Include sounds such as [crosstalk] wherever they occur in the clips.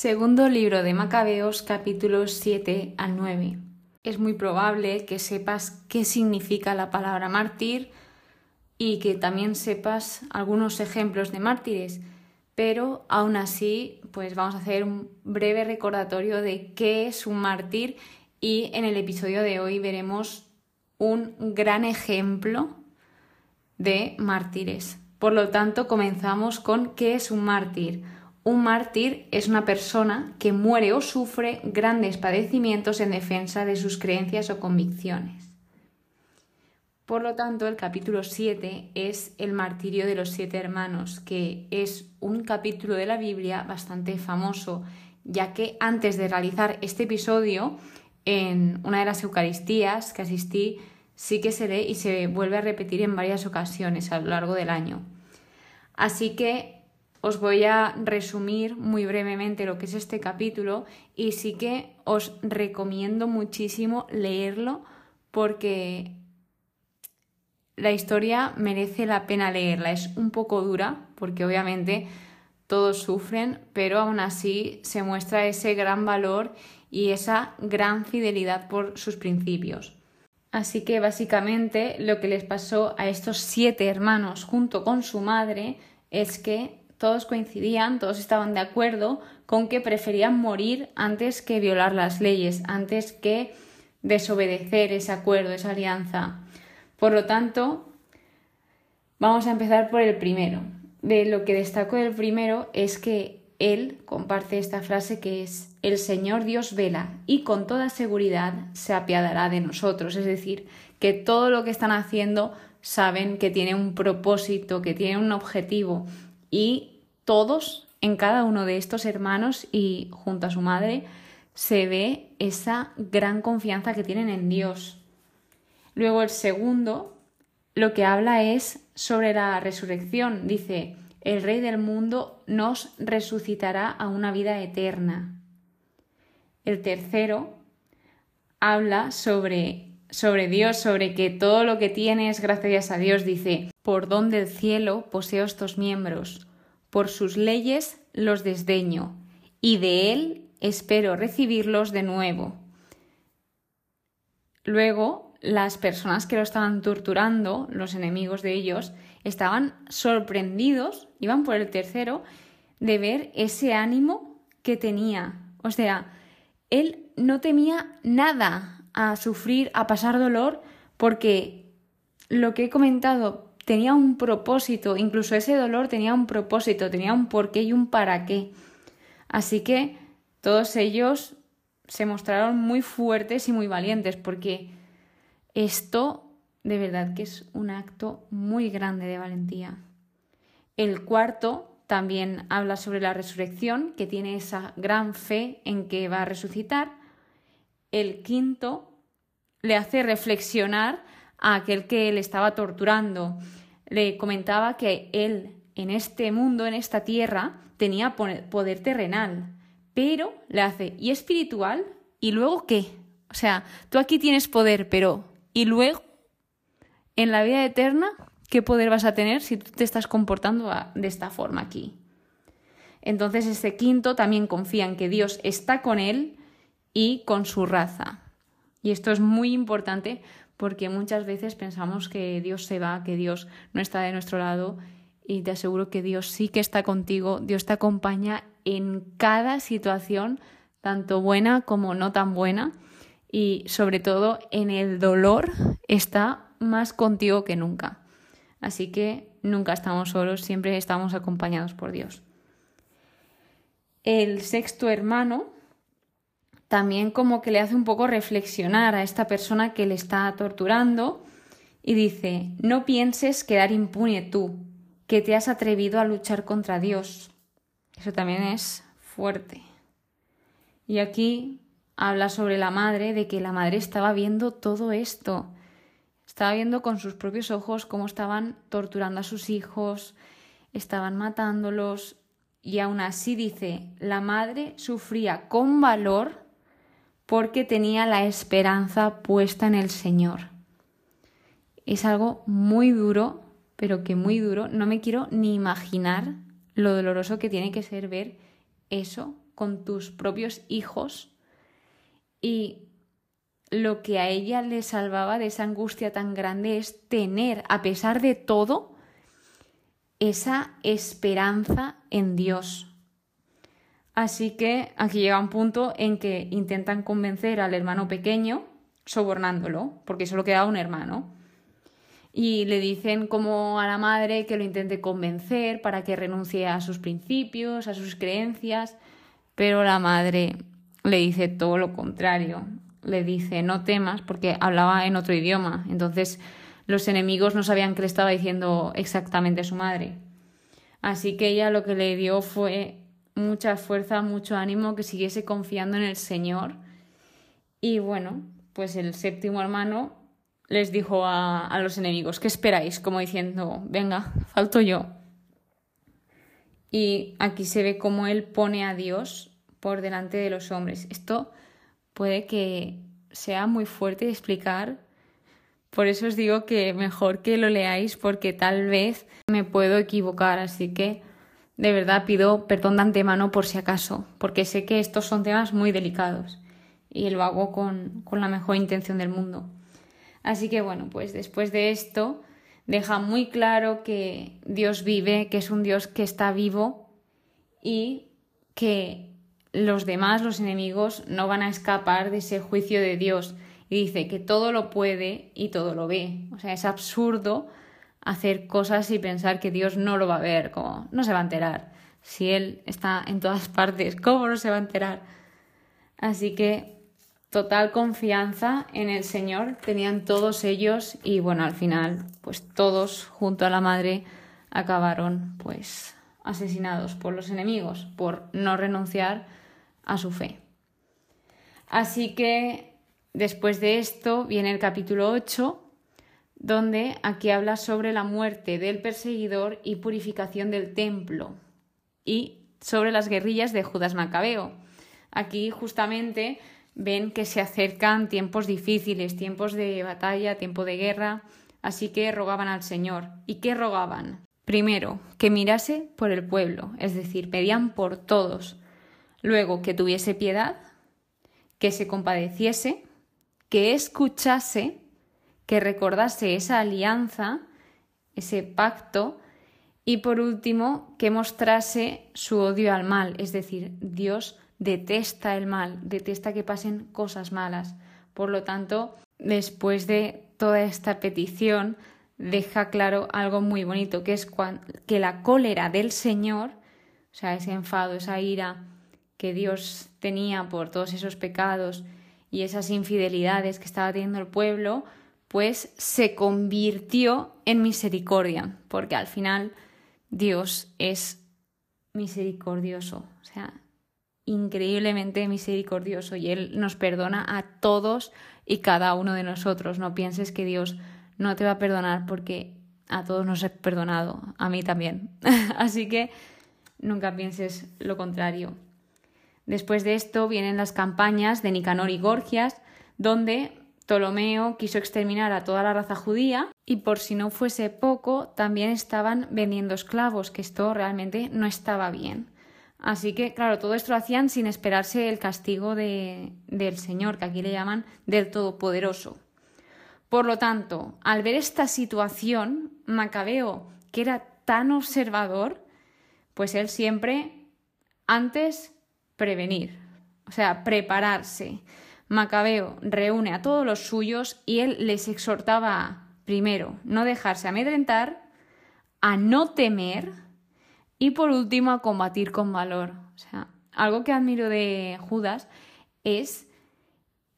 Segundo libro de Macabeos, capítulos 7 al 9. Es muy probable que sepas qué significa la palabra mártir y que también sepas algunos ejemplos de mártires, pero aún así, pues vamos a hacer un breve recordatorio de qué es un mártir y en el episodio de hoy veremos un gran ejemplo de mártires. Por lo tanto, comenzamos con qué es un mártir. Un mártir es una persona que muere o sufre grandes padecimientos en defensa de sus creencias o convicciones. Por lo tanto, el capítulo 7 es el martirio de los siete hermanos, que es un capítulo de la Biblia bastante famoso, ya que antes de realizar este episodio, en una de las Eucaristías que asistí, sí que se lee y se vuelve a repetir en varias ocasiones a lo largo del año. Así que os voy a resumir muy brevemente lo que es este capítulo y sí que os recomiendo muchísimo leerlo porque la historia merece la pena leerla. Es un poco dura porque obviamente todos sufren, pero aún así se muestra ese gran valor y esa gran fidelidad por sus principios. Así que básicamente lo que les pasó a estos siete hermanos junto con su madre es que todos coincidían, todos estaban de acuerdo con que preferían morir antes que violar las leyes, antes que desobedecer ese acuerdo, esa alianza. Por lo tanto, vamos a empezar por el primero. De lo que destaco del primero es que él comparte esta frase que es el Señor Dios vela y con toda seguridad se apiadará de nosotros, es decir, que todo lo que están haciendo saben que tiene un propósito, que tiene un objetivo y todos en cada uno de estos hermanos y junto a su madre se ve esa gran confianza que tienen en Dios. Luego el segundo lo que habla es sobre la resurrección. Dice, el Rey del mundo nos resucitará a una vida eterna. El tercero habla sobre sobre Dios, sobre que todo lo que tiene es gracias a Dios, dice, por don del cielo poseo estos miembros, por sus leyes los desdeño, y de él espero recibirlos de nuevo. Luego, las personas que lo estaban torturando, los enemigos de ellos, estaban sorprendidos, iban por el tercero, de ver ese ánimo que tenía. O sea, él no temía nada, a sufrir, a pasar dolor, porque lo que he comentado tenía un propósito, incluso ese dolor tenía un propósito, tenía un porqué y un para qué. Así que todos ellos se mostraron muy fuertes y muy valientes, porque esto de verdad que es un acto muy grande de valentía. El cuarto también habla sobre la resurrección, que tiene esa gran fe en que va a resucitar. El quinto le hace reflexionar a aquel que le estaba torturando. Le comentaba que él en este mundo, en esta tierra, tenía poder terrenal, pero le hace y espiritual y luego qué? O sea, tú aquí tienes poder, pero ¿y luego en la vida eterna qué poder vas a tener si tú te estás comportando de esta forma aquí? Entonces este quinto también confía en que Dios está con él y con su raza. Y esto es muy importante porque muchas veces pensamos que Dios se va, que Dios no está de nuestro lado y te aseguro que Dios sí que está contigo, Dios te acompaña en cada situación, tanto buena como no tan buena y sobre todo en el dolor está más contigo que nunca. Así que nunca estamos solos, siempre estamos acompañados por Dios. El sexto hermano también como que le hace un poco reflexionar a esta persona que le está torturando y dice, no pienses quedar impune tú, que te has atrevido a luchar contra Dios. Eso también es fuerte. Y aquí habla sobre la madre, de que la madre estaba viendo todo esto. Estaba viendo con sus propios ojos cómo estaban torturando a sus hijos, estaban matándolos, y aún así dice, la madre sufría con valor porque tenía la esperanza puesta en el Señor. Es algo muy duro, pero que muy duro. No me quiero ni imaginar lo doloroso que tiene que ser ver eso con tus propios hijos y lo que a ella le salvaba de esa angustia tan grande es tener, a pesar de todo, esa esperanza en Dios. Así que aquí llega un punto en que intentan convencer al hermano pequeño, sobornándolo, porque solo queda un hermano. Y le dicen como a la madre que lo intente convencer para que renuncie a sus principios, a sus creencias, pero la madre le dice todo lo contrario. Le dice no temas porque hablaba en otro idioma. Entonces los enemigos no sabían qué le estaba diciendo exactamente su madre. Así que ella lo que le dio fue mucha fuerza, mucho ánimo, que siguiese confiando en el Señor. Y bueno, pues el séptimo hermano les dijo a, los enemigos, ¿qué esperáis? Como diciendo, venga, falto yo. Y aquí se ve cómo él pone a Dios por delante de los hombres. Esto puede que sea muy fuerte de explicar por eso os digo que mejor que lo leáis porque tal vez me puedo equivocar, así que de verdad pido perdón de antemano por si acaso, porque sé que estos son temas muy delicados y lo hago con, con la mejor intención del mundo. Así que bueno, pues después de esto deja muy claro que Dios vive, que es un Dios que está vivo y que los demás, los enemigos, no van a escapar de ese juicio de Dios y dice que todo lo puede y todo lo ve. O sea, es absurdo hacer cosas y pensar que Dios no lo va a ver, como no se va a enterar. Si Él está en todas [laughs] partes, ¿cómo no se va a enterar? Así que total confianza en el Señor tenían todos ellos y bueno, al final, pues todos junto a la madre acabaron pues asesinados por los enemigos por no renunciar a su fe. Así que Después de esto viene el capítulo 8, donde aquí habla sobre la muerte del perseguidor y purificación del templo y sobre las guerrillas de Judas Macabeo. Aquí justamente ven que se acercan tiempos difíciles, tiempos de batalla, tiempo de guerra, así que rogaban al Señor. ¿Y qué rogaban? Primero, que mirase por el pueblo, es decir, pedían por todos. Luego, que tuviese piedad, que se compadeciese, que escuchase, que recordase esa alianza, ese pacto, y por último, que mostrase su odio al mal, es decir, Dios detesta el mal, detesta que pasen cosas malas. Por lo tanto, después de toda esta petición, deja claro algo muy bonito, que es que la cólera del Señor, o sea, ese enfado, esa ira que Dios tenía por todos esos pecados y esas infidelidades que estaba teniendo el pueblo, pues se convirtió en misericordia, porque al final Dios es misericordioso, o sea, increíblemente misericordioso y Él nos perdona a todos y cada uno de nosotros. No pienses que Dios no te va a perdonar porque a todos nos he perdonado, a mí también. [laughs] Así que nunca pienses lo contrario. Después de esto vienen las campañas de Nicanor y Gorgias, donde Ptolomeo quiso exterminar a toda la raza judía y por si no fuese poco, también estaban vendiendo esclavos, que esto realmente no estaba bien. Así que, claro, todo esto lo hacían sin esperarse el castigo de, del Señor, que aquí le llaman del Todopoderoso. Por lo tanto, al ver esta situación, Macabeo, que era tan observador, pues él siempre, antes prevenir, o sea, prepararse. Macabeo reúne a todos los suyos y él les exhortaba primero, no dejarse amedrentar, a no temer y por último a combatir con valor. O sea, algo que admiro de Judas es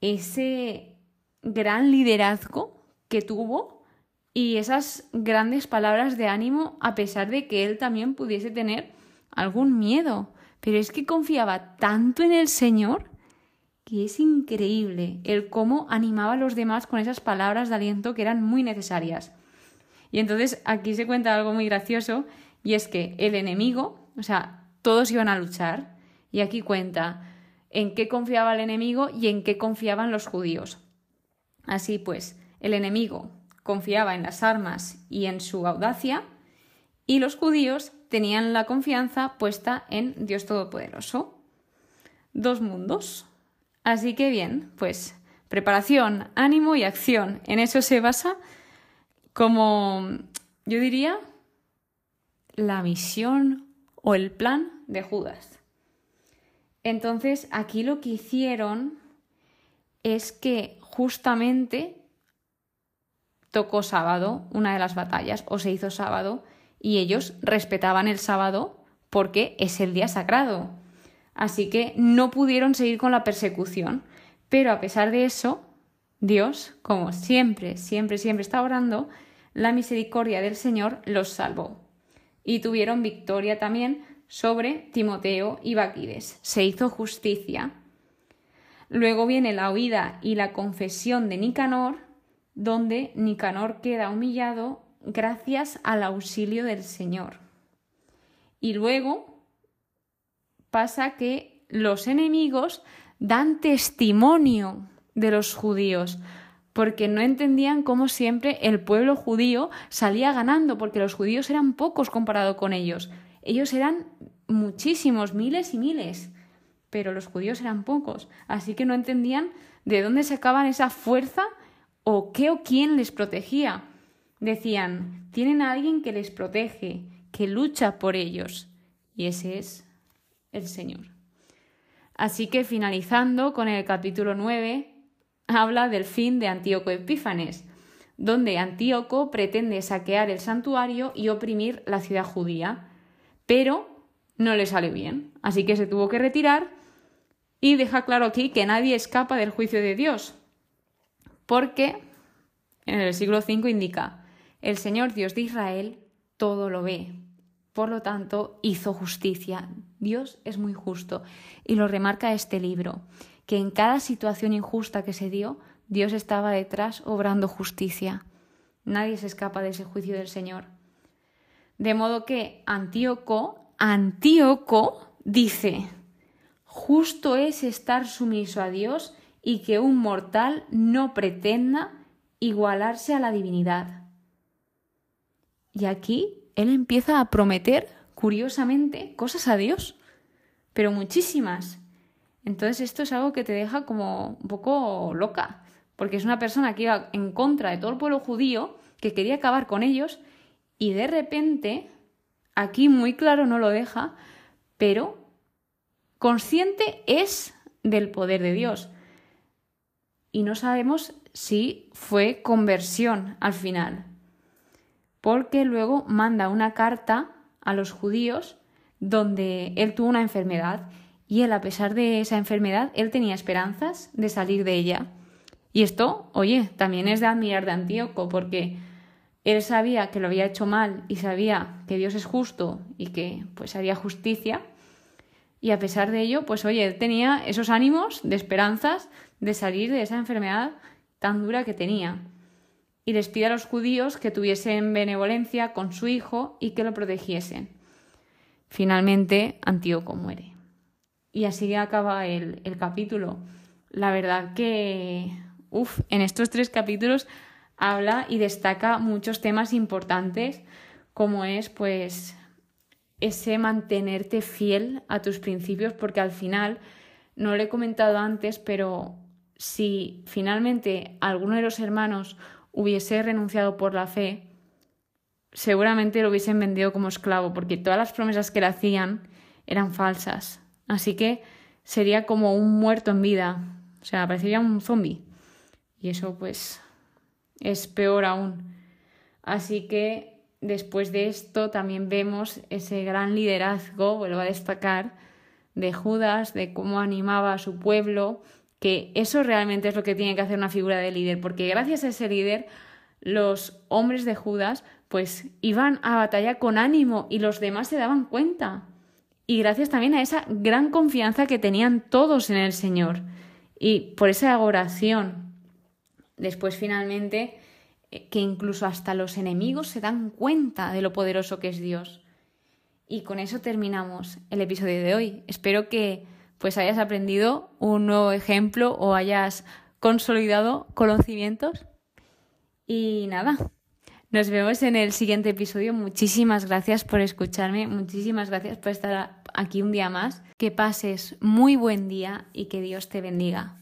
ese gran liderazgo que tuvo y esas grandes palabras de ánimo a pesar de que él también pudiese tener algún miedo. Pero es que confiaba tanto en el Señor que es increíble el cómo animaba a los demás con esas palabras de aliento que eran muy necesarias. Y entonces aquí se cuenta algo muy gracioso y es que el enemigo, o sea, todos iban a luchar y aquí cuenta en qué confiaba el enemigo y en qué confiaban los judíos. Así pues, el enemigo confiaba en las armas y en su audacia y los judíos tenían la confianza puesta en Dios Todopoderoso. dos mundos. Así que bien, pues preparación, ánimo y acción. En eso se basa como, yo diría, la misión o el plan de Judas. Entonces, aquí lo que hicieron es que justamente tocó sábado una de las batallas o se hizo sábado y ellos respetaban el sábado porque es el día sagrado. Así que no pudieron seguir con la persecución. Pero a pesar de eso, Dios, como siempre, siempre, siempre está orando, la misericordia del Señor los salvó. Y tuvieron victoria también sobre Timoteo y Baquides. Se hizo justicia. Luego viene la huida y la confesión de Nicanor, donde Nicanor queda humillado gracias al auxilio del Señor. Y luego pasa que los enemigos dan testimonio de los judíos, porque no entendían cómo siempre el pueblo judío salía ganando, porque los judíos eran pocos comparado con ellos. Ellos eran muchísimos, miles y miles, pero los judíos eran pocos, así que no entendían de dónde sacaban esa fuerza o qué o quién les protegía. Decían, tienen a alguien que les protege, que lucha por ellos, y ese es el Señor. Así que finalizando con el capítulo 9, habla del fin de Antíoco Epífanes, donde Antíoco pretende saquear el santuario y oprimir la ciudad judía, pero no le sale bien, así que se tuvo que retirar y deja claro aquí que nadie escapa del juicio de Dios, porque en el siglo V indica, el Señor Dios de Israel todo lo ve, por lo tanto hizo justicia. Dios es muy justo y lo remarca este libro que en cada situación injusta que se dio, Dios estaba detrás obrando justicia. Nadie se escapa de ese juicio del Señor. De modo que Antíoco, Antíoco dice, justo es estar sumiso a Dios y que un mortal no pretenda igualarse a la divinidad. Y aquí él empieza a prometer, curiosamente, cosas a Dios, pero muchísimas. Entonces esto es algo que te deja como un poco loca, porque es una persona que iba en contra de todo el pueblo judío, que quería acabar con ellos, y de repente, aquí muy claro no lo deja, pero consciente es del poder de Dios. Y no sabemos si fue conversión al final, porque luego manda una carta a los judíos donde él tuvo una enfermedad y él, a pesar de esa enfermedad, él tenía esperanzas de salir de ella. Y esto, oye, también es de admirar de Antíoco, porque él sabía que lo había hecho mal y sabía que Dios es justo y que pues haría justicia. Y a pesar de ello, pues oye, él tenía esos ánimos de esperanzas de salir de esa enfermedad tan dura que tenía. Y les pide a los judíos que tuviesen benevolencia con su hijo y que lo protegiesen. Finalmente, Antíoco muere. Y así acaba el, el capítulo. La verdad que, uff, en estos tres capítulos habla y destaca muchos temas importantes, como es, pues, ese mantenerte fiel a tus principios, porque al final, no lo he comentado antes, pero si finalmente alguno de los hermanos hubiese renunciado por la fe, seguramente lo hubiesen vendido como esclavo, porque todas las promesas que le hacían eran falsas. Así que sería como un muerto en vida, o sea, parecería un zombie. Y eso pues es peor aún. Así que después de esto también vemos ese gran liderazgo, vuelvo a destacar, de Judas, de cómo animaba a su pueblo, que eso realmente es lo que tiene que hacer una figura de líder, porque gracias a ese líder los hombres de Judas pues iban a batalla con ánimo y los demás se daban cuenta y gracias también a esa gran confianza que tenían todos en el Señor y por esa oración. Después finalmente eh, que incluso hasta los enemigos se dan cuenta de lo poderoso que es Dios. Y con eso terminamos el episodio de hoy. Espero que pues hayas aprendido un nuevo ejemplo o hayas consolidado conocimientos. Y nada, nos vemos en el siguiente episodio. Muchísimas gracias por escucharme, muchísimas gracias por estar aquí un día más, que pases muy buen día y que Dios te bendiga.